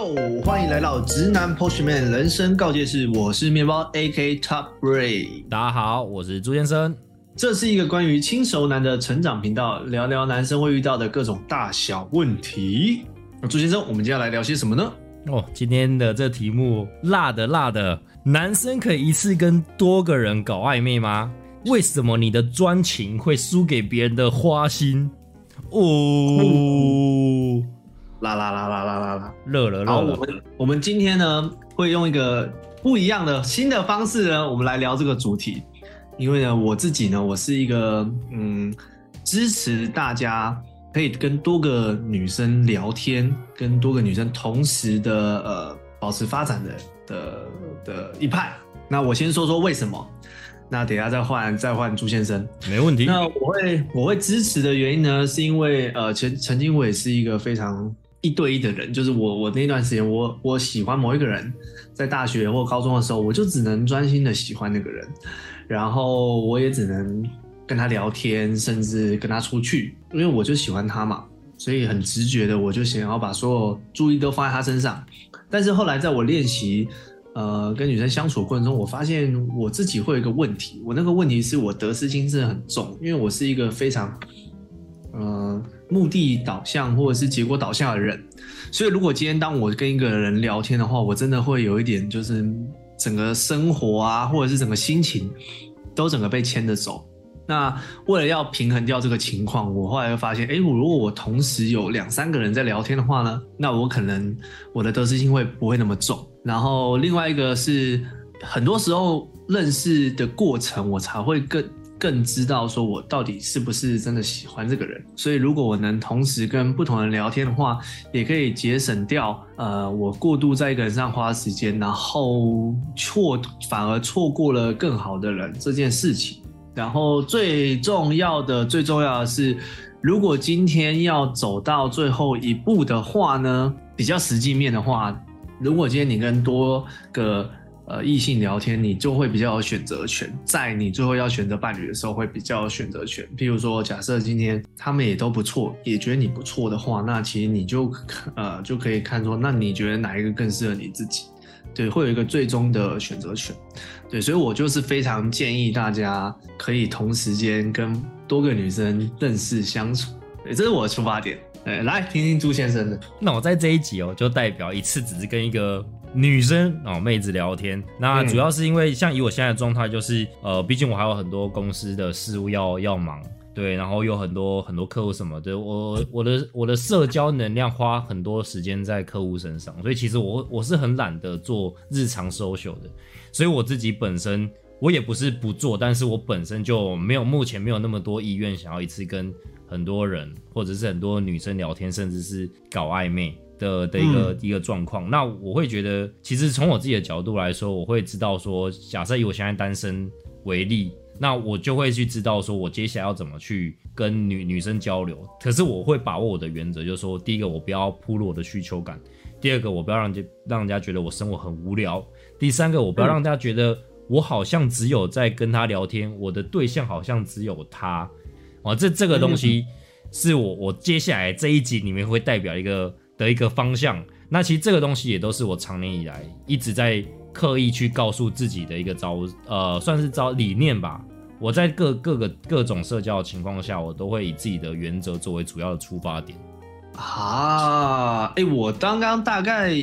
哟，欢迎来到直男 Postman 人生告诫室，我是面包 AK Top Ray。大家好，我是朱先生。这是一个关于轻熟男的成长频道，聊聊男生会遇到的各种大小问题。那朱先生，我们接下来聊些什么呢？哦，今天的这题目辣的辣的，男生可以一次跟多个人搞暧昧吗？为什么你的专情会输给别人的花心？哦，啦啦啦啦啦啦啦！热了好，热了，我们我们今天呢会用一个不一样的新的方式呢，我们来聊这个主题。因为呢，我自己呢，我是一个嗯支持大家可以跟多个女生聊天，跟多个女生同时的呃保持发展的的的一派。那我先说说为什么，那等一下再换再换朱先生。没问题。那我会我会支持的原因呢，是因为呃，曾曾经我也是一个非常一对一的人，就是我我那段时间我我喜欢某一个人，在大学或高中的时候，我就只能专心的喜欢那个人，然后我也只能跟他聊天，甚至跟他出去，因为我就喜欢他嘛，所以很直觉的我就想要把所有注意都放在他身上。但是后来在我练习呃跟女生相处过程中，我发现我自己会有一个问题，我那个问题是我得失心真的很重，因为我是一个非常呃目的导向或者是结果导向的人，所以如果今天当我跟一个人聊天的话，我真的会有一点就是整个生活啊，或者是整个心情都整个被牵着走。那为了要平衡掉这个情况，我后来又发现，哎，我如果我同时有两三个人在聊天的话呢，那我可能我的得失心会不会那么重。然后另外一个是，很多时候认识的过程，我才会更更知道说我到底是不是真的喜欢这个人。所以如果我能同时跟不同人聊天的话，也可以节省掉呃我过度在一个人上花时间，然后错反而错过了更好的人这件事情。然后最重要的，最重要的是，如果今天要走到最后一步的话呢，比较实际面的话，如果今天你跟多个呃异性聊天，你就会比较有选择权，在你最后要选择伴侣的时候会比较有选择权。譬如说，假设今天他们也都不错，也觉得你不错的话，那其实你就呃就可以看说，那你觉得哪一个更适合你自己？对，会有一个最终的选择权。对，所以我就是非常建议大家可以同时间跟多个女生认识相处。对，这是我的出发点。对，来听听朱先生的。那我在这一集哦，就代表一次只是跟一个女生哦妹子聊天。那主要是因为像以我现在的状态，就是呃，毕竟我还有很多公司的事务要要忙。对，然后有很多很多客户什么的，我我的我的社交能量花很多时间在客户身上，所以其实我我是很懒得做日常 social 的，所以我自己本身我也不是不做，但是我本身就没有目前没有那么多意愿想要一次跟很多人或者是很多女生聊天，甚至是搞暧昧的的一个、一个状况。那我会觉得，其实从我自己的角度来说，我会知道说，假设以我现在单身为例。那我就会去知道说，我接下来要怎么去跟女女生交流。可是我会把握我的原则，就是说，第一个我不要铺露我的需求感；第二个我不要让人让人家觉得我生活很无聊；第三个我不要让大家觉得我好像只有在跟他聊天，我的对象好像只有他。哦，这这个东西是我我接下来这一集里面会代表一个的一个方向。那其实这个东西也都是我长年以来一直在刻意去告诉自己的一个招，呃，算是招理念吧。我在各各个各种社交的情况下，我都会以自己的原则作为主要的出发点。啊，哎，我刚刚大概，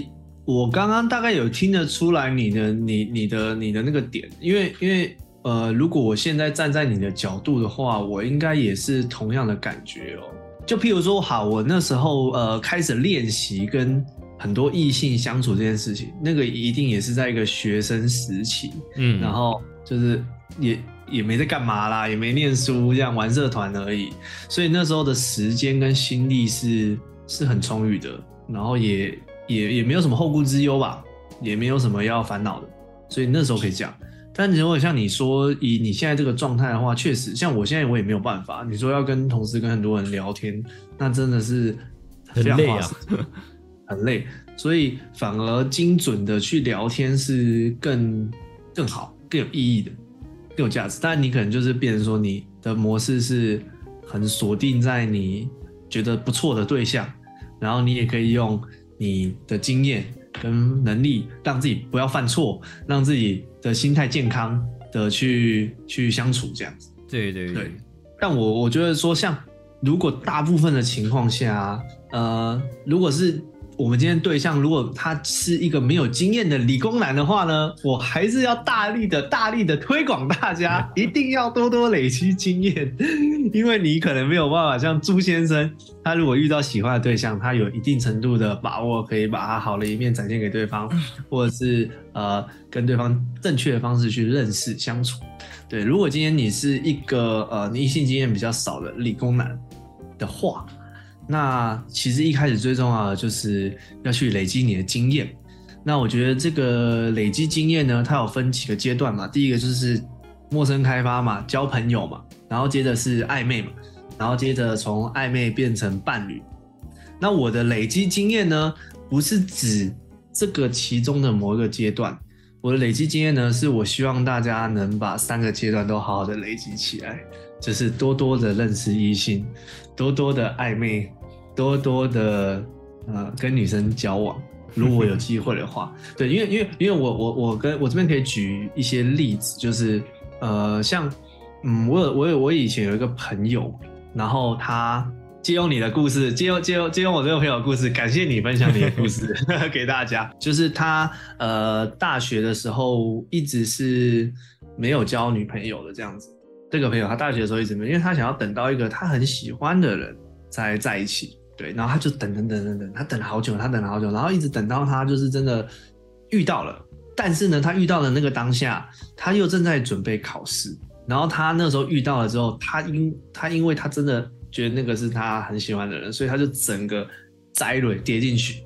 我刚刚大概有听得出来你的你你的你的那个点，因为因为呃，如果我现在站在你的角度的话，我应该也是同样的感觉哦。就譬如说，好，我那时候呃开始练习跟很多异性相处这件事情，那个一定也是在一个学生时期，嗯，然后就是也。也没在干嘛啦，也没念书，这样玩社团而已。所以那时候的时间跟心力是是很充裕的，然后也也也没有什么后顾之忧吧，也没有什么要烦恼的。所以那时候可以讲。但如果像你说以你现在这个状态的话，确实像我现在我也没有办法。你说要跟同事跟很多人聊天，那真的是很累啊，很累。所以反而精准的去聊天是更更好、更有意义的。更有价值，但你可能就是变成说你的模式是很锁定在你觉得不错的对象，然后你也可以用你的经验跟能力，让自己不要犯错，让自己的心态健康的去去相处这样子。对对对，但我我觉得说，像如果大部分的情况下，呃，如果是。我们今天对象如果他是一个没有经验的理工男的话呢，我还是要大力的、大力的推广大家，一定要多多累积经验，因为你可能没有办法像朱先生，他如果遇到喜欢的对象，他有一定程度的把握，可以把他好的一面展现给对方，或者是呃跟对方正确的方式去认识相处。对，如果今天你是一个呃异性经验比较少的理工男的话。那其实一开始最重要的就是要去累积你的经验。那我觉得这个累积经验呢，它有分几个阶段嘛。第一个就是陌生开发嘛，交朋友嘛，然后接着是暧昧嘛，然后接着从暧昧变成伴侣。那我的累积经验呢，不是指这个其中的某一个阶段。我的累积经验呢，是我希望大家能把三个阶段都好好的累积起来，就是多多的认识异性，多多的暧昧。多多的呃跟女生交往，如果有机会的话，对，因为因为因为我我我跟我这边可以举一些例子，就是呃像嗯我有我有我以前有一个朋友，然后他借用你的故事，借用借用借用我这个朋友的故事，感谢你分享你的故事 给大家，就是他呃大学的时候一直是没有交女朋友的这样子，这个朋友他大学的时候一直没，因为他想要等到一个他很喜欢的人才在一起。对，然后他就等等等等等，他等了好久，他等了好久，然后一直等到他就是真的遇到了，但是呢，他遇到的那个当下，他又正在准备考试，然后他那时候遇到了之后，他因他因为他真的觉得那个是他很喜欢的人，所以他就整个栽蕊跌进去，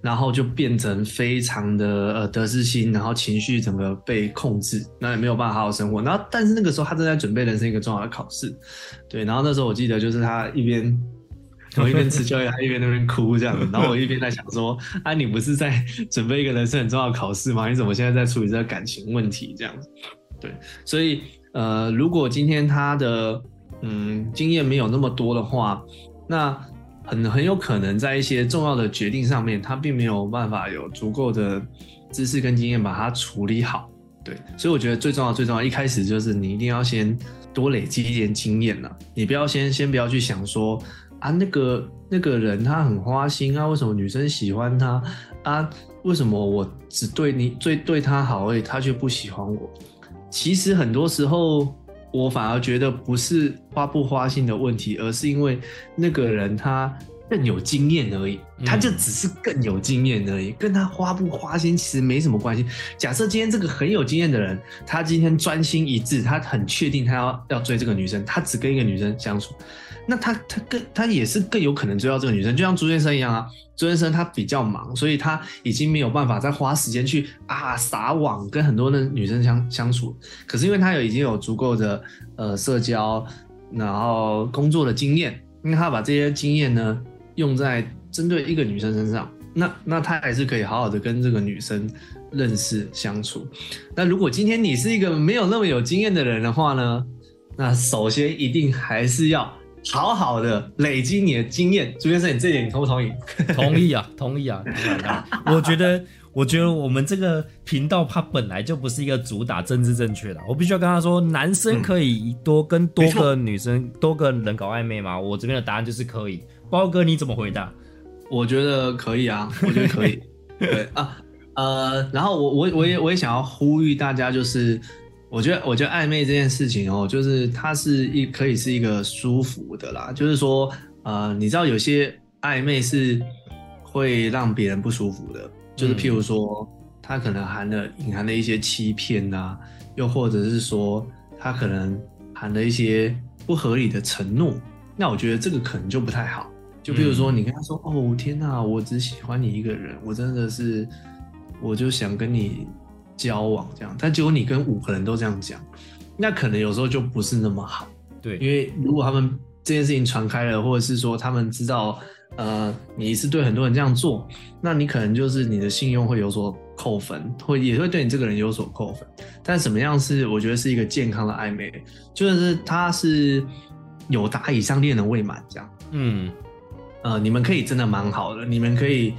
然后就变成非常的呃得失心，然后情绪整个被控制，那也没有办法好好生活。然后但是那个时候他正在准备人生一个重要的考试，对，然后那时候我记得就是他一边。我一边吃宵夜，他一边那边哭这样子，然后我一边在想说：啊，你不是在准备一个人生很重要的考试吗？你怎么现在在处理这个感情问题这样子？对，所以呃，如果今天他的嗯经验没有那么多的话，那很很有可能在一些重要的决定上面，他并没有办法有足够的知识跟经验把它处理好。对，所以我觉得最重要最重要，一开始就是你一定要先多累积一点经验了，你不要先先不要去想说。啊，那个那个人他很花心啊，为什么女生喜欢他啊？为什么我只对你最对他好，而已他却不喜欢我？其实很多时候，我反而觉得不是花不花心的问题，而是因为那个人他更有经验而已，他就只是更有经验而已，跟他花不花心其实没什么关系。假设今天这个很有经验的人，他今天专心一致，他很确定他要要追这个女生，他只跟一个女生相处。那他他更他也是更有可能追到这个女生，就像朱先生一样啊。朱先生他比较忙，所以他已经没有办法再花时间去啊撒网跟很多的女生相相处。可是因为他有已经有足够的呃社交，然后工作的经验，因为他把这些经验呢用在针对一个女生身上，那那他还是可以好好的跟这个女生认识相处。那如果今天你是一个没有那么有经验的人的话呢，那首先一定还是要。好好的累积你的经验，朱先生，你这点你同不同意？同意啊，同意啊。我觉得，我觉得我们这个频道它本来就不是一个主打政治正确的。我必须要跟他说，男生可以多跟多个女生、多个人搞暧昧吗？我这边的答案就是可以。包哥，你怎么回答？我觉得可以啊，我觉得可以。对啊，呃，然后我我我也我也想要呼吁大家，就是。我觉得，我觉得暧昧这件事情哦，就是它是一可以是一个舒服的啦。就是说，呃，你知道有些暧昧是会让别人不舒服的，就是譬如说，他可能含了隐含了一些欺骗呐，又或者是说，他可能含了一些不合理的承诺。那我觉得这个可能就不太好。就比如说，你跟他说：“哦，天哪，我只喜欢你一个人，我真的是，我就想跟你。”交往这样，但结果你跟五个人都这样讲，那可能有时候就不是那么好。对，因为如果他们这件事情传开了，或者是说他们知道，呃，你是对很多人这样做，那你可能就是你的信用会有所扣分，会也会对你这个人有所扣分。但什么样是我觉得是一个健康的暧昧，就是他是有达以上恋人未满这样。嗯，呃，你们可以真的蛮好的，你们可以。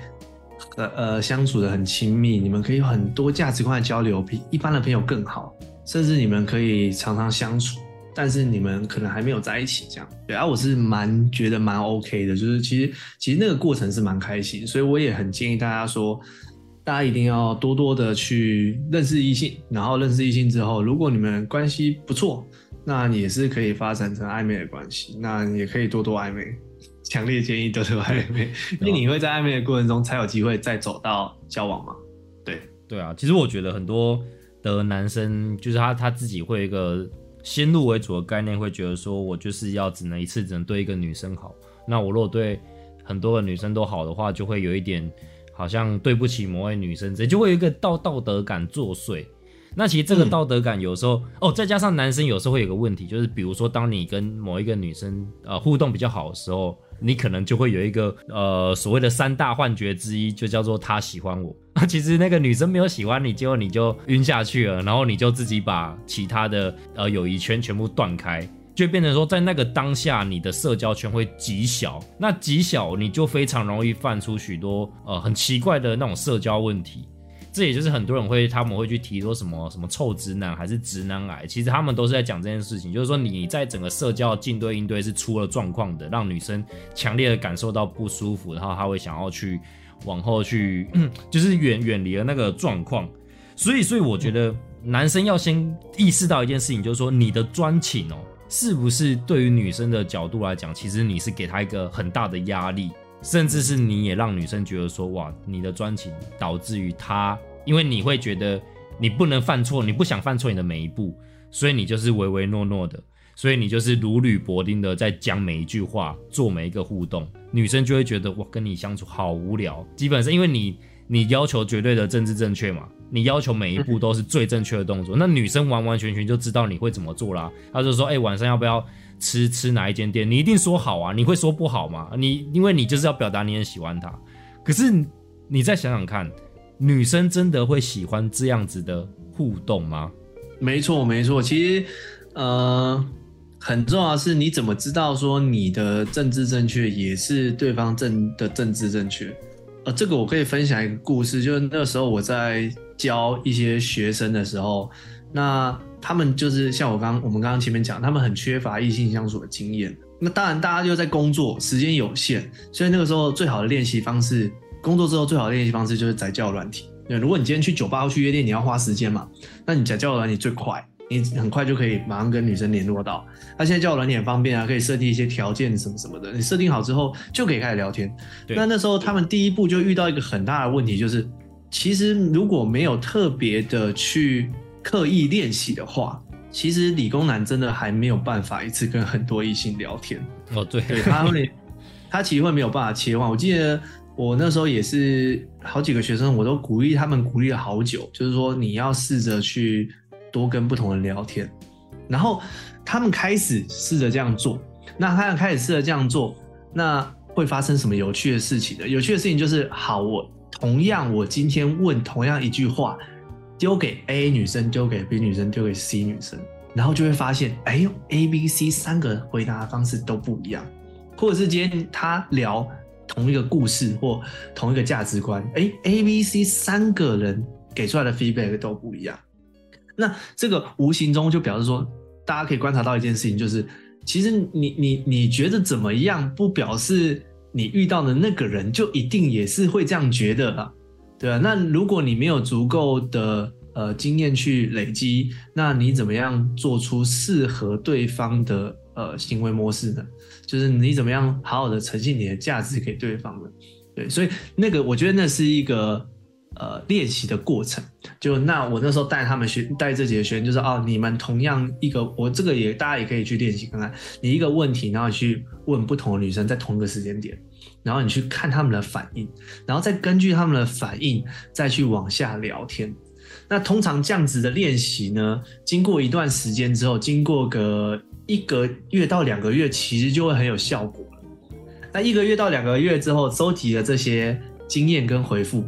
呃呃相处的很亲密，你们可以有很多价值观的交流，比一般的朋友更好，甚至你们可以常常相处，但是你们可能还没有在一起这样。对啊，我是蛮觉得蛮 OK 的，就是其实其实那个过程是蛮开心，所以我也很建议大家说，大家一定要多多的去认识异性，然后认识异性之后，如果你们关系不错，那也是可以发展成暧昧的关系，那也可以多多暧昧。强烈建议都是暧昧，因为你会在暧昧的过程中才有机会再走到交往嘛。对对啊，其实我觉得很多的男生就是他他自己会有一个先入为主的概念，会觉得说我就是要只能一次只能对一个女生好。那我如果对很多的女生都好的话，就会有一点好像对不起某位女生，这就会有一个道道德感作祟。那其实这个道德感有时候哦，再加上男生有时候会有个问题，就是比如说当你跟某一个女生呃互动比较好的时候。你可能就会有一个呃所谓的三大幻觉之一，就叫做他喜欢我。那 其实那个女生没有喜欢你，结果你就晕下去了，然后你就自己把其他的呃友谊圈全部断开，就变成说在那个当下你的社交圈会极小。那极小你就非常容易犯出许多呃很奇怪的那种社交问题。这也就是很多人会他们会去提说什么什么臭直男还是直男癌，其实他们都是在讲这件事情，就是说你在整个社交进对应对是出了状况的，让女生强烈的感受到不舒服，然后她会想要去往后去，就是远远离了那个状况。所以，所以我觉得男生要先意识到一件事情，就是说你的专情哦，是不是对于女生的角度来讲，其实你是给她一个很大的压力。甚至是你也让女生觉得说，哇，你的专情导致于她，因为你会觉得你不能犯错，你不想犯错你的每一步，所以你就是唯唯诺诺的，所以你就是如履薄冰的在讲每一句话，做每一个互动，女生就会觉得我，跟你相处好无聊。基本上因为你你要求绝对的政治正确嘛，你要求每一步都是最正确的动作，那女生完完全全就知道你会怎么做啦。她就说，哎，晚上要不要？吃吃哪一间店，你一定说好啊？你会说不好吗？你因为你就是要表达你很喜欢他，可是你再想想看，女生真的会喜欢这样子的互动吗？没错，没错。其实，呃，很重要的是你怎么知道说你的政治正确也是对方正的政治正确？呃，这个我可以分享一个故事，就是那个时候我在教一些学生的时候，那。他们就是像我刚我们刚刚前面讲，他们很缺乏异性相处的经验。那当然，大家又在工作，时间有限，所以那个时候最好的练习方式，工作之后最好的练习方式就是宅教软体。对，如果你今天去酒吧或去夜店，你要花时间嘛，那你宅教软体最快，你很快就可以马上跟女生联络到。那现在教软体很方便啊，可以设定一些条件什么什么的，你设定好之后就可以开始聊天。那那时候他们第一步就遇到一个很大的问题，就是其实如果没有特别的去。刻意练习的话，其实理工男真的还没有办法一次跟很多异性聊天哦。对，他会，他其实会没有办法切换。我记得我那时候也是好几个学生，我都鼓励他们，鼓励了好久，就是说你要试着去多跟不同人聊天。然后他们开始试着这样做，那他们开始试着这样做，那会发生什么有趣的事情呢？有趣的事情就是，好，我同样我今天问同样一句话。丢给 A 女生，丢给 B 女生，丢给 C 女生，然后就会发现，哎呦，A、B、C 三个回答的方式都不一样，或者是今天他聊同一个故事或同一个价值观，哎，A、B、C 三个人给出来的 feedback 都不一样。那这个无形中就表示说，大家可以观察到一件事情，就是其实你你你觉得怎么样，不表示你遇到的那个人就一定也是会这样觉得啊。对啊，那如果你没有足够的呃经验去累积，那你怎么样做出适合对方的呃行为模式呢？就是你怎么样好好的呈现你的价值给对方呢？对，所以那个我觉得那是一个呃练习的过程。就那我那时候带他们学带这几个学员，就是哦，你们同样一个我这个也大家也可以去练习看看，你一个问题，然后去问不同的女生在同一个时间点。然后你去看他们的反应，然后再根据他们的反应再去往下聊天。那通常这样子的练习呢，经过一段时间之后，经过个一个月到两个月，其实就会很有效果了。那一个月到两个月之后，收集了这些经验跟回复，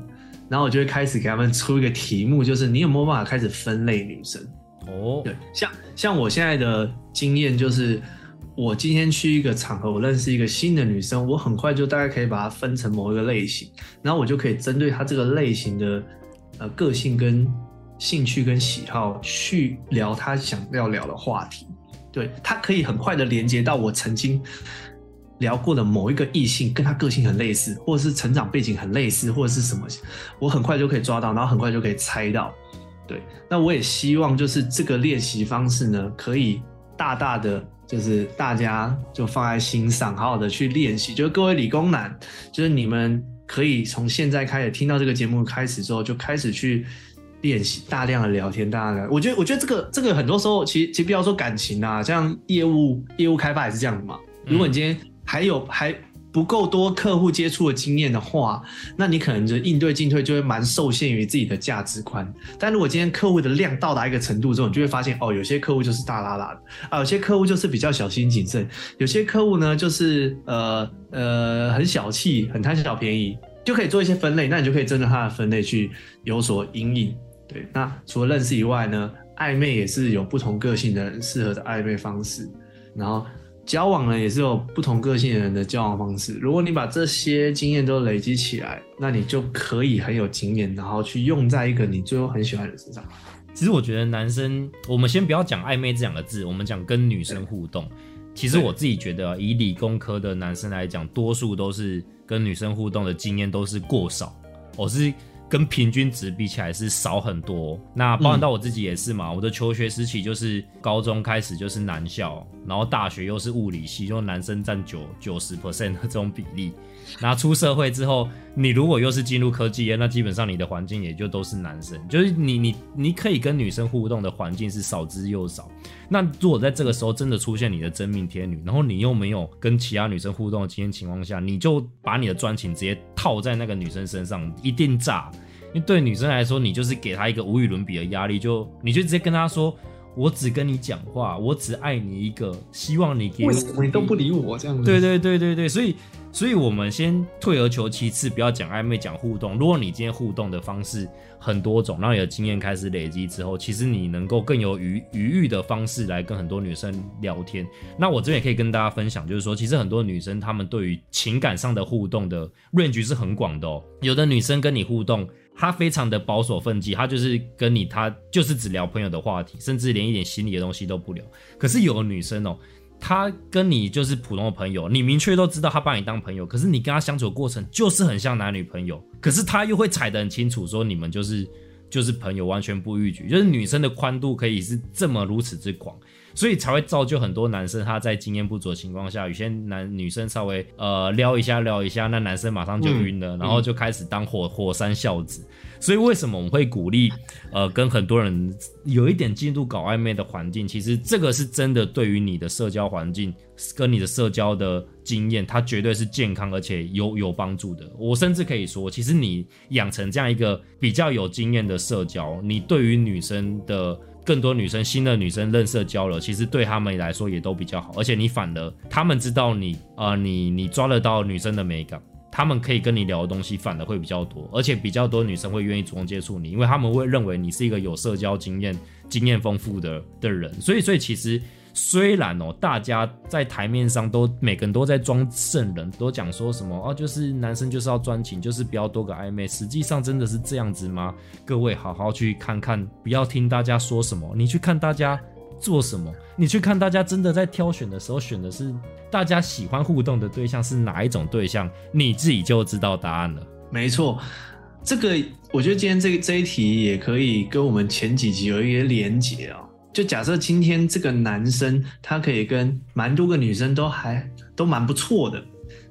然后我就会开始给他们出一个题目，就是你有没有办法开始分类女生？哦，对，像像我现在的经验就是。我今天去一个场合，我认识一个新的女生，我很快就大概可以把它分成某一个类型，然后我就可以针对她这个类型的呃个性跟兴趣跟喜好去聊她想要聊的话题。对，他可以很快的连接到我曾经聊过的某一个异性，跟他个性很类似，或者是成长背景很类似，或者是什么，我很快就可以抓到，然后很快就可以猜到。对，那我也希望就是这个练习方式呢，可以大大的就是大家就放在心上，好好的去练习。就是各位理工男，就是你们可以从现在开始听到这个节目开始之后，就开始去练习大量的聊天。大家，我觉得，我觉得这个这个很多时候，其实其实不要说感情啊，像业务业务开发也是这样的嘛。如果你今天还有还。不够多客户接触的经验的话，那你可能就应对进退就会蛮受限于自己的价值观。但如果今天客户的量到达一个程度之后，你就会发现哦，有些客户就是大拉拉的啊，有些客户就是比较小心谨慎，有些客户呢就是呃呃很小气，很贪小便宜，就可以做一些分类。那你就可以针对他的分类去有所阴影。对，那除了认识以外呢，暧昧也是有不同个性的人适合的暧昧方式，然后。交往呢也是有不同个性的人的交往方式。如果你把这些经验都累积起来，那你就可以很有经验，然后去用在一个你最后很喜欢的人身上。其实我觉得男生，我们先不要讲暧昧这两个字，我们讲跟女生互动。其实我自己觉得，以理工科的男生来讲，多数都是跟女生互动的经验都是过少。我是。跟平均值比起来是少很多，那包含到我自己也是嘛。我的求学时期就是高中开始就是男校，然后大学又是物理系，就男生占九九十 percent 的这种比例。那出社会之后，你如果又是进入科技业，那基本上你的环境也就都是男生，就是你你你可以跟女生互动的环境是少之又少。那如果在这个时候真的出现你的真命天女，然后你又没有跟其他女生互动的经验情况下，你就把你的专情直接套在那个女生身上，一定炸。因为对女生来说，你就是给她一个无与伦比的压力，就你就直接跟她说。我只跟你讲话，我只爱你一个，希望你给我。为什么你都不理我这样子？对对对对对，所以所以我们先退而求其次，不要讲暧昧，讲互动。如果你今天互动的方式很多种，让你的经验开始累积之后，其实你能够更有余余裕的方式来跟很多女生聊天。那我这边也可以跟大家分享，就是说，其实很多女生她们对于情感上的互动的 range 是很广的哦。有的女生跟你互动。她非常的保守分际，她就是跟你，她就是只聊朋友的话题，甚至连一点心理的东西都不聊。可是有的女生哦，她跟你就是普通的朋友，你明确都知道他把你当朋友，可是你跟他相处的过程就是很像男女朋友，可是他又会踩得很清楚，说你们就是就是朋友，完全不逾矩，就是女生的宽度可以是这么如此之广。所以才会造就很多男生，他在经验不足的情况下，有些男女生稍微呃撩一下撩一下，那男生马上就晕了，然后就开始当火火山孝子。所以为什么我们会鼓励呃跟很多人有一点进度搞暧昧的环境？其实这个是真的对于你的社交环境跟你的社交的经验，它绝对是健康而且有有帮助的。我甚至可以说，其实你养成这样一个比较有经验的社交，你对于女生的。更多女生，新的女生认识交流，其实对他们来说也都比较好。而且你反而，他们知道你，呃，你你抓得到女生的美感，他们可以跟你聊的东西反而会比较多，而且比较多女生会愿意主动接触你，因为他们会认为你是一个有社交经验、经验丰富的的人。所以，所以其实。虽然哦，大家在台面上都每个人都在装圣人，都讲说什么哦，就是男生就是要专情，就是不要多个暧昧。实际上真的是这样子吗？各位好好去看看，不要听大家说什么，你去看大家做什么，你去看大家真的在挑选的时候选的是大家喜欢互动的对象是哪一种对象，你自己就知道答案了。没错，这个我觉得今天这这一题也可以跟我们前几集有一些连结啊。就假设今天这个男生他可以跟蛮多个女生都还都蛮不错的，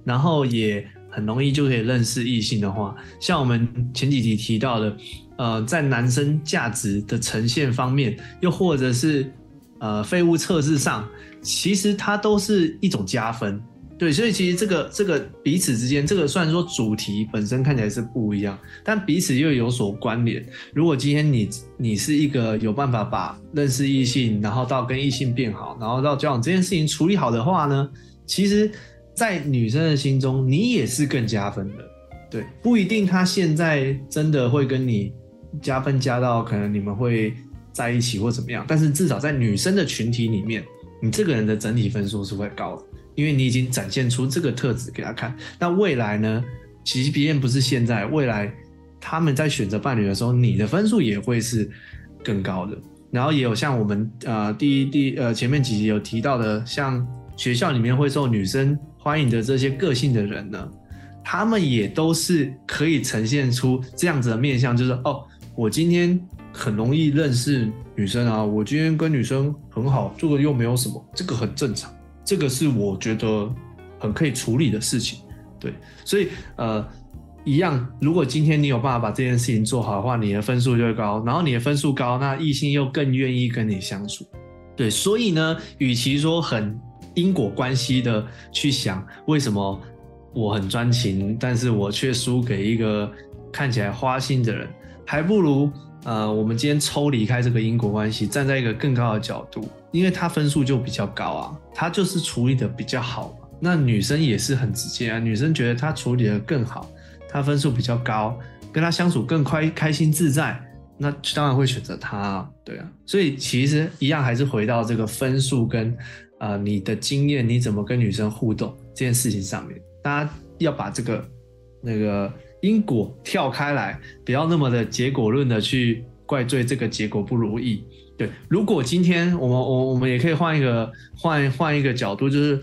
然后也很容易就可以认识异性的话，像我们前几集提到的，呃，在男生价值的呈现方面，又或者是呃废物测试上，其实它都是一种加分。对，所以其实这个这个彼此之间，这个虽然说主题本身看起来是不一样，但彼此又有所关联。如果今天你你是一个有办法把认识异性，然后到跟异性变好，然后到交往这件事情处理好的话呢，其实，在女生的心中，你也是更加分的。对，不一定她现在真的会跟你加分加到可能你们会在一起或怎么样，但是至少在女生的群体里面。你这个人的整体分数是会高的，因为你已经展现出这个特质给他看。那未来呢？其实别人不是现在，未来他们在选择伴侣的时候，你的分数也会是更高的。然后也有像我们呃第一第呃前面几集有提到的，像学校里面会受女生欢迎的这些个性的人呢，他们也都是可以呈现出这样子的面相，就是哦，我今天很容易认识女生啊，我今天跟女生很好，这个又没有什么，这个很正常，这个是我觉得很可以处理的事情。对，所以呃，一样，如果今天你有办法把这件事情做好的话，你的分数就会高，然后你的分数高，那异性又更愿意跟你相处。对，所以呢，与其说很因果关系的去想为什么我很专情，但是我却输给一个看起来花心的人，还不如呃，我们今天抽离开这个因果关系，站在一个更高的角度，因为他分数就比较高啊，他就是处理的比较好嘛。那女生也是很直接啊，女生觉得他处理的更好，他分数比较高，跟他相处更快、开心自在，那当然会选择他，对啊。所以其实一样还是回到这个分数跟呃你的经验，你怎么跟女生互动这件事情上面，大家要把这个那个因果跳开来，不要那么的结果论的去怪罪这个结果不如意。对，如果今天我们我我们也可以换一个换换一个角度，就是。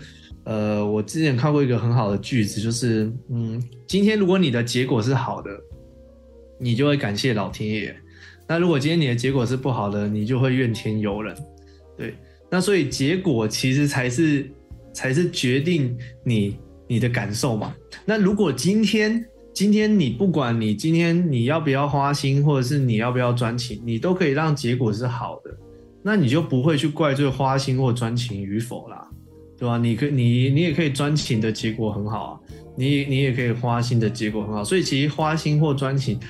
呃，我之前看过一个很好的句子，就是，嗯，今天如果你的结果是好的，你就会感谢老天爷；那如果今天你的结果是不好的，你就会怨天尤人。对，那所以结果其实才是才是决定你你的感受嘛。那如果今天今天你不管你今天你要不要花心，或者是你要不要专情，你都可以让结果是好的，那你就不会去怪罪花心或专情与否啦。对吧？你可你你也可以专情的结果很好啊，你你也可以花心的结果很好，所以其实花心或专情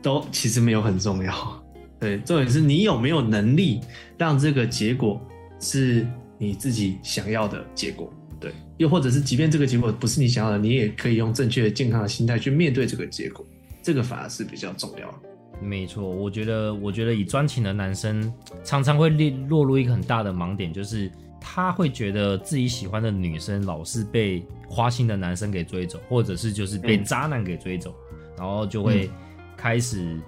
都其实没有很重要。对，重点是你有没有能力让这个结果是你自己想要的结果。对，又或者是即便这个结果不是你想要的，你也可以用正确的健康的心态去面对这个结果，这个反而是比较重要的。没错，我觉得我觉得以专情的男生常常会落落入一个很大的盲点，就是。他会觉得自己喜欢的女生老是被花心的男生给追走，或者是就是被渣男给追走，然后就会开始，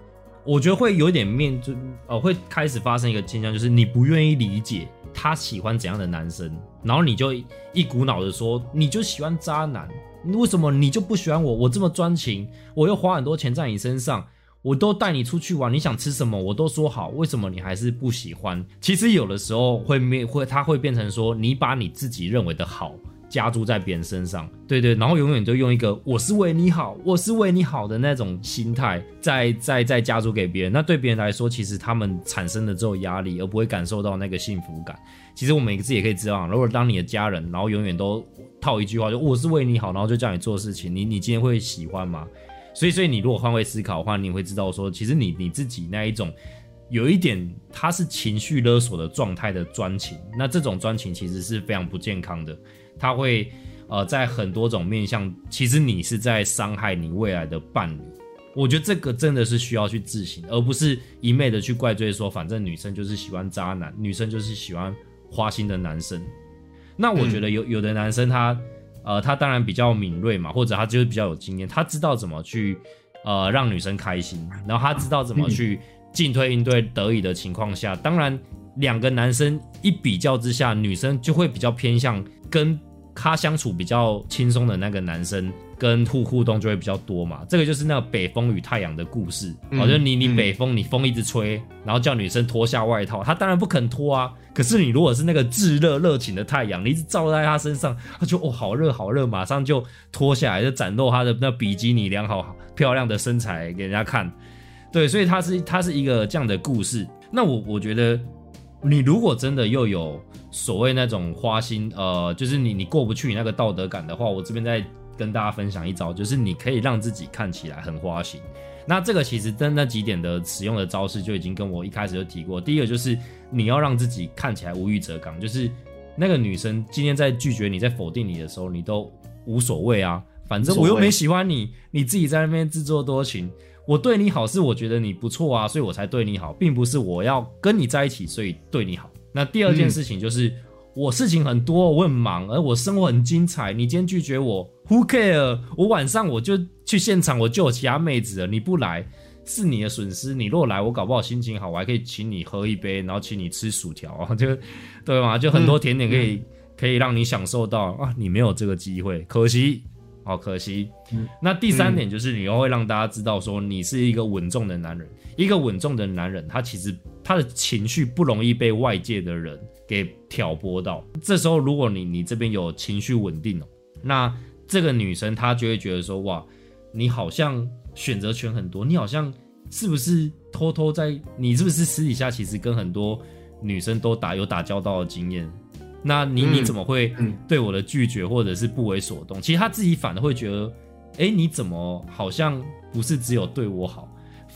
我觉得会有点面就呃会开始发生一个现象，就是你不愿意理解他喜欢怎样的男生，然后你就一股脑的说你就喜欢渣男，为什么你就不喜欢我？我这么专情，我又花很多钱在你身上。我都带你出去玩，你想吃什么我都说好，为什么你还是不喜欢？其实有的时候会面会，他会变成说你把你自己认为的好加注在别人身上，对对，然后永远都用一个我是为你好，我是为你好的那种心态，再再再加注给别人。那对别人来说，其实他们产生的只有压力，而不会感受到那个幸福感。其实我们自己也可以知道，如果当你的家人，然后永远都套一句话，就我是为你好，然后就叫你做事情，你你今天会喜欢吗？所以，所以你如果换位思考的话，你会知道说，其实你你自己那一种有一点，他是情绪勒索的状态的专情，那这种专情其实是非常不健康的，他会呃在很多种面向，其实你是在伤害你未来的伴侣。我觉得这个真的是需要去自省，而不是一昧的去怪罪说，反正女生就是喜欢渣男，女生就是喜欢花心的男生。那我觉得有有的男生他。呃，他当然比较敏锐嘛，或者他就是比较有经验，他知道怎么去呃让女生开心，然后他知道怎么去进退应对得意的情况下，当然两个男生一比较之下，女生就会比较偏向跟他相处比较轻松的那个男生。跟互互动就会比较多嘛，这个就是那个北风与太阳的故事。好像你你北风，你风一直吹，然后叫女生脱下外套，她当然不肯脱啊。可是你如果是那个炙热热情的太阳，你一直照在她身上，她就哦好热好热，马上就脱下来，就展露她的那比基尼良好漂亮的身材给人家看。对，所以它是它是一个这样的故事。那我我觉得，你如果真的又有所谓那种花心，呃，就是你你过不去你那个道德感的话，我这边再。跟大家分享一招，就是你可以让自己看起来很花心。那这个其实跟那几点的使用的招式就已经跟我一开始就提过。第一个就是你要让自己看起来无欲则刚，就是那个女生今天在拒绝你、在否定你的时候，你都无所谓啊，反正我又没喜欢你，你自己在那边自作多情。我对你好是我觉得你不错啊，所以我才对你好，并不是我要跟你在一起所以对你好。那第二件事情就是我事情很多，我很忙，而我生活很精彩。你今天拒绝我，Who care？我晚上我就去现场，我就有其他妹子了。你不来是你的损失。你若来，我搞不好心情好，我还可以请你喝一杯，然后请你吃薯条，就对吗？就很多甜点可以可以让你享受到啊。你没有这个机会，可惜，好可惜。那第三点就是你又会让大家知道说你是一个稳重的男人。一个稳重的男人，他其实他的情绪不容易被外界的人给挑拨到。这时候，如果你你这边有情绪稳定哦，那这个女生她就会觉得说，哇，你好像选择权很多，你好像是不是偷偷在，你是不是私底下其实跟很多女生都打有打交道的经验？那你你怎么会对我的拒绝或者是不为所动？其实他自己反而会觉得，哎，你怎么好像不是只有对我好？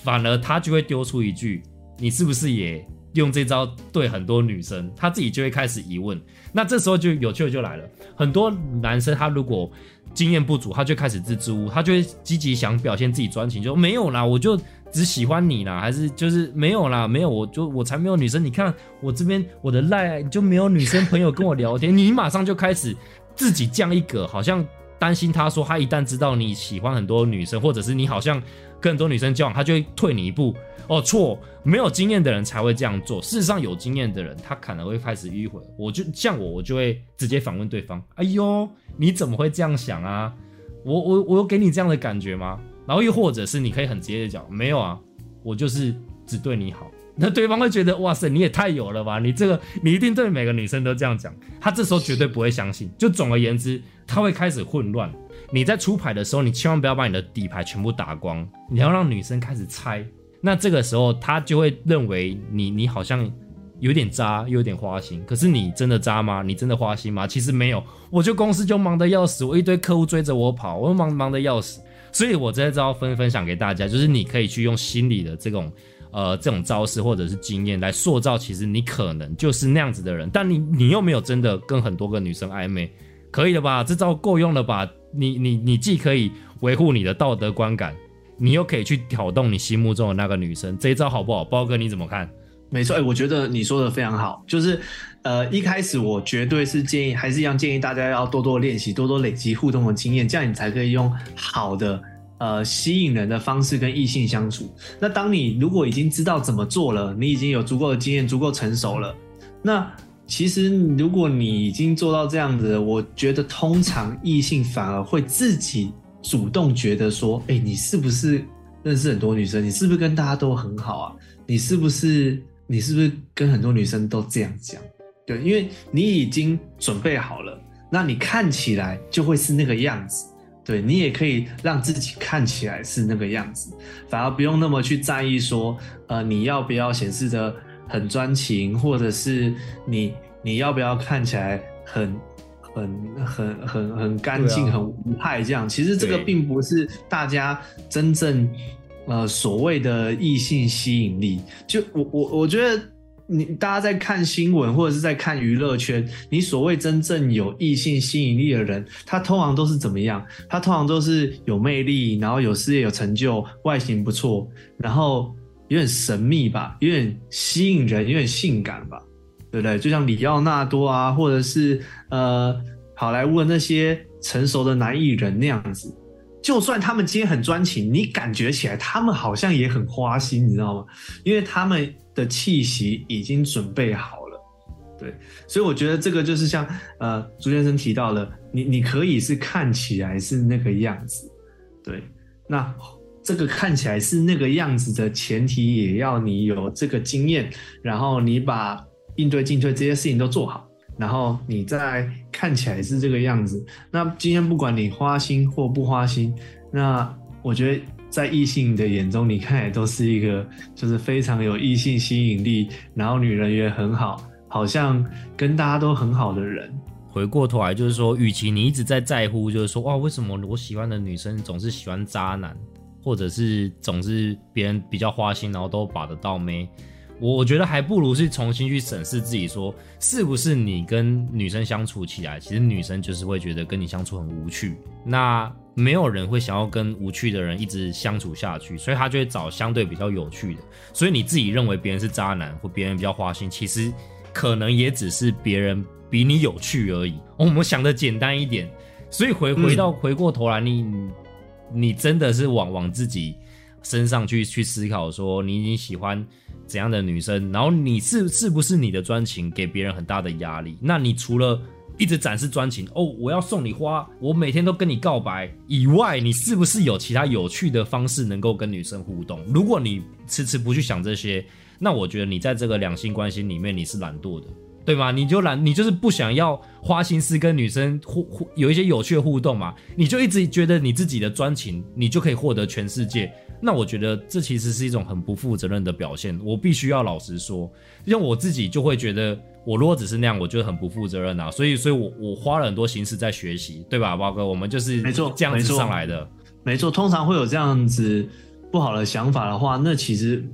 反而他就会丢出一句：“你是不是也用这招对很多女生？”他自己就会开始疑问。那这时候就有趣的就来了。很多男生他如果经验不足，他就开始支支吾吾，他就会积极想表现自己专情，就没有啦，我就只喜欢你啦，还是就是没有啦，没有，我就我才没有女生。你看我这边我的赖就没有女生朋友跟我聊天，你马上就开始自己降一格，好像担心他说他一旦知道你喜欢很多女生，或者是你好像。跟很多女生交往，他就会退你一步。哦，错，没有经验的人才会这样做。事实上，有经验的人，他可能会开始迂回。我就像我，我就会直接反问对方：“哎呦，你怎么会这样想啊？我我我有给你这样的感觉吗？”然后又或者是你可以很直接的讲：“没有啊，我就是只对你好。”那对方会觉得：“哇塞，你也太有了吧？你这个你一定对每个女生都这样讲。”他这时候绝对不会相信。就总而言之，他会开始混乱。你在出牌的时候，你千万不要把你的底牌全部打光，你要让女生开始猜。那这个时候，他就会认为你你好像有点渣，又有点花心。可是你真的渣吗？你真的花心吗？其实没有，我就公司就忙得要死，我一堆客户追着我跑，我忙忙得要死。所以我这招分分享给大家，就是你可以去用心理的这种呃这种招式或者是经验来塑造，其实你可能就是那样子的人，但你你又没有真的跟很多个女生暧昧，可以了吧？这招够用了吧？你你你既可以维护你的道德观感，你又可以去挑动你心目中的那个女生，这一招好不好？包哥你怎么看？没错，哎，我觉得你说的非常好。就是，呃，一开始我绝对是建议，还是一样建议大家要多多练习，多多累积互动的经验，这样你才可以用好的呃吸引人的方式跟异性相处。那当你如果已经知道怎么做了，你已经有足够的经验，足够成熟了，那。其实，如果你已经做到这样子，我觉得通常异性反而会自己主动觉得说：“哎，你是不是认识很多女生？你是不是跟大家都很好啊？你是不是你是不是跟很多女生都这样讲？对，因为你已经准备好了，那你看起来就会是那个样子。对你也可以让自己看起来是那个样子，反而不用那么去在意说，呃，你要不要显示的。很专情，或者是你你要不要看起来很很很很很干净、很无害？这样其实这个并不是大家真正呃所谓的异性吸引力。就我我我觉得你大家在看新闻或者是在看娱乐圈，你所谓真正有异性吸引力的人，他通常都是怎么样？他通常都是有魅力，然后有事业有成就，外形不错，然后。有点神秘吧，有点吸引人，有点性感吧，对不对？就像里奥纳多啊，或者是呃好莱坞的那些成熟的男艺人那样子。就算他们今天很专情，你感觉起来他们好像也很花心，你知道吗？因为他们的气息已经准备好了。对，所以我觉得这个就是像呃朱先生提到的，你你可以是看起来是那个样子，对，那。这个看起来是那个样子的前提，也要你有这个经验，然后你把应对进退这些事情都做好，然后你再看起来是这个样子。那今天不管你花心或不花心，那我觉得在异性的眼中，你看来都是一个就是非常有异性吸引力，然后女人缘很好，好像跟大家都很好的人。回过头来就是说，与其你一直在在乎，就是说哇，为什么我喜欢的女生总是喜欢渣男？或者是总是别人比较花心，然后都把得到没？我我觉得还不如是重新去审视自己，说是不是你跟女生相处起来，其实女生就是会觉得跟你相处很无趣。那没有人会想要跟无趣的人一直相处下去，所以他就会找相对比较有趣的。所以你自己认为别人是渣男或别人比较花心，其实可能也只是别人。比你有趣而已。我们想的简单一点，所以回回到回过头来，你你真的是往往自己身上去去思考，说你你喜欢怎样的女生，然后你是是不是你的专情给别人很大的压力？那你除了一直展示专情哦，我要送你花，我每天都跟你告白以外，你是不是有其他有趣的方式能够跟女生互动？如果你迟迟不去想这些，那我觉得你在这个两性关系里面你是懒惰的，对吗？你就懒，你就是不想要花心思跟女生互互有一些有趣的互动嘛？你就一直觉得你自己的专情，你就可以获得全世界。那我觉得这其实是一种很不负责任的表现。我必须要老实说，像我自己就会觉得。我如果只是那样，我觉得很不负责任啊！所以，所以我我花了很多心思在学习，对吧，包哥？我们就是没错这样子上来的。没错，通常会有这样子不好的想法的话，那其实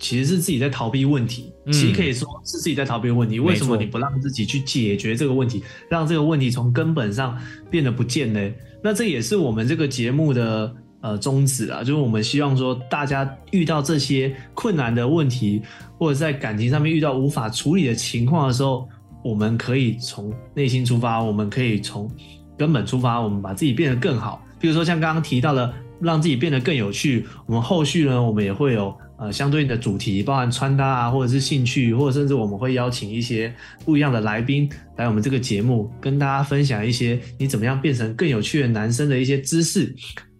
其实是自己在逃避问题。其实可以说是自己在逃避问题。为什么你不让自己去解决这个问题，让这个问题从根本上变得不见呢？那这也是我们这个节目的。呃，宗旨啊，就是我们希望说，大家遇到这些困难的问题，或者在感情上面遇到无法处理的情况的时候，我们可以从内心出发，我们可以从根本出发，我们把自己变得更好。比如说像刚刚提到的，让自己变得更有趣。我们后续呢，我们也会有呃相对应的主题，包含穿搭啊，或者是兴趣，或者甚至我们会邀请一些不一样的来宾来我们这个节目，跟大家分享一些你怎么样变成更有趣的男生的一些知识。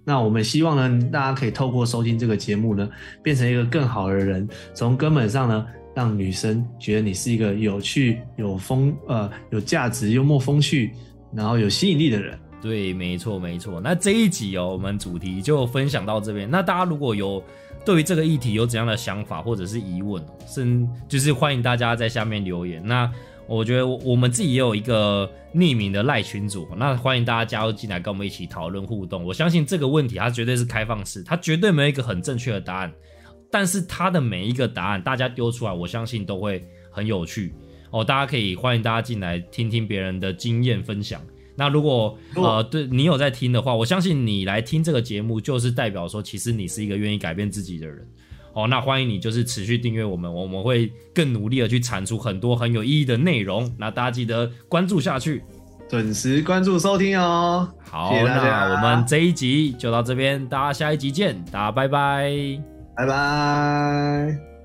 那我们希望呢，大家可以透过收听这个节目呢，变成一个更好的人，从根本上呢，让女生觉得你是一个有趣、有风、呃有价值、幽默风趣，然后有吸引力的人。对，没错，没错。那这一集哦，我们主题就分享到这边。那大家如果有对于这个议题有怎样的想法或者是疑问，甚就是欢迎大家在下面留言。那我觉得我们自己也有一个匿名的赖群组，那欢迎大家加入进来，跟我们一起讨论互动。我相信这个问题它绝对是开放式，它绝对没有一个很正确的答案，但是它的每一个答案大家丢出来，我相信都会很有趣哦。大家可以欢迎大家进来听听别人的经验分享。那如果呃对你有在听的话，我相信你来听这个节目，就是代表说其实你是一个愿意改变自己的人。哦，那欢迎你，就是持续订阅我们，我们会更努力的去产出很多很有意义的内容。那大家记得关注下去，准时关注收听哦。好，那我们这一集就到这边，大家下一集见，大家拜拜，拜拜。